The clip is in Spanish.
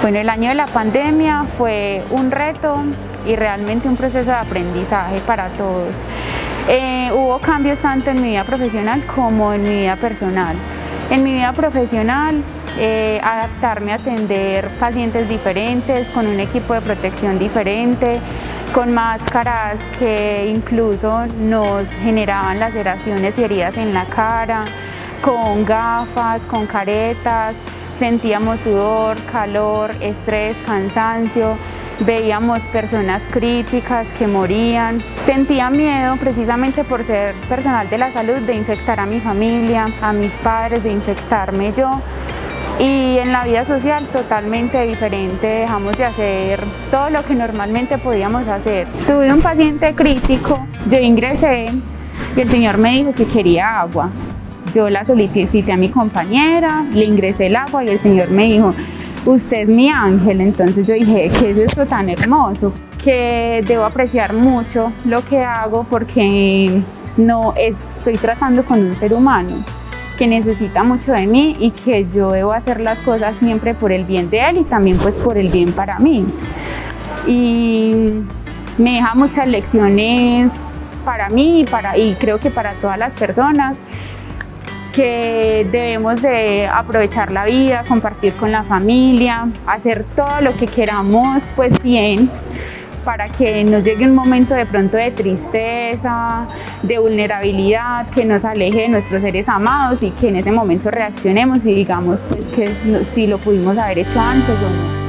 Bueno, el año de la pandemia fue un reto y realmente un proceso de aprendizaje para todos. Eh, hubo cambios tanto en mi vida profesional como en mi vida personal. En mi vida profesional, eh, adaptarme a atender pacientes diferentes, con un equipo de protección diferente, con máscaras que incluso nos generaban laceraciones y heridas en la cara, con gafas, con caretas, sentíamos sudor, calor, estrés, cansancio, veíamos personas críticas que morían. Sentía miedo precisamente por ser personal de la salud de infectar a mi familia, a mis padres, de infectarme yo. Y en la vida social totalmente diferente, dejamos de hacer todo lo que normalmente podíamos hacer. Tuve un paciente crítico, yo ingresé y el señor me dijo que quería agua. Yo la solicité a mi compañera, le ingresé el agua y el señor me dijo, usted es mi ángel. Entonces yo dije, ¿qué es esto tan hermoso? Que debo apreciar mucho lo que hago porque no estoy tratando con un ser humano que necesita mucho de mí y que yo debo hacer las cosas siempre por el bien de él y también pues por el bien para mí. Y me deja muchas lecciones para mí y, para, y creo que para todas las personas que debemos de aprovechar la vida, compartir con la familia, hacer todo lo que queramos pues bien para que nos llegue un momento de pronto de tristeza, de vulnerabilidad, que nos aleje de nuestros seres amados y que en ese momento reaccionemos y digamos pues que si lo pudimos haber hecho antes o no.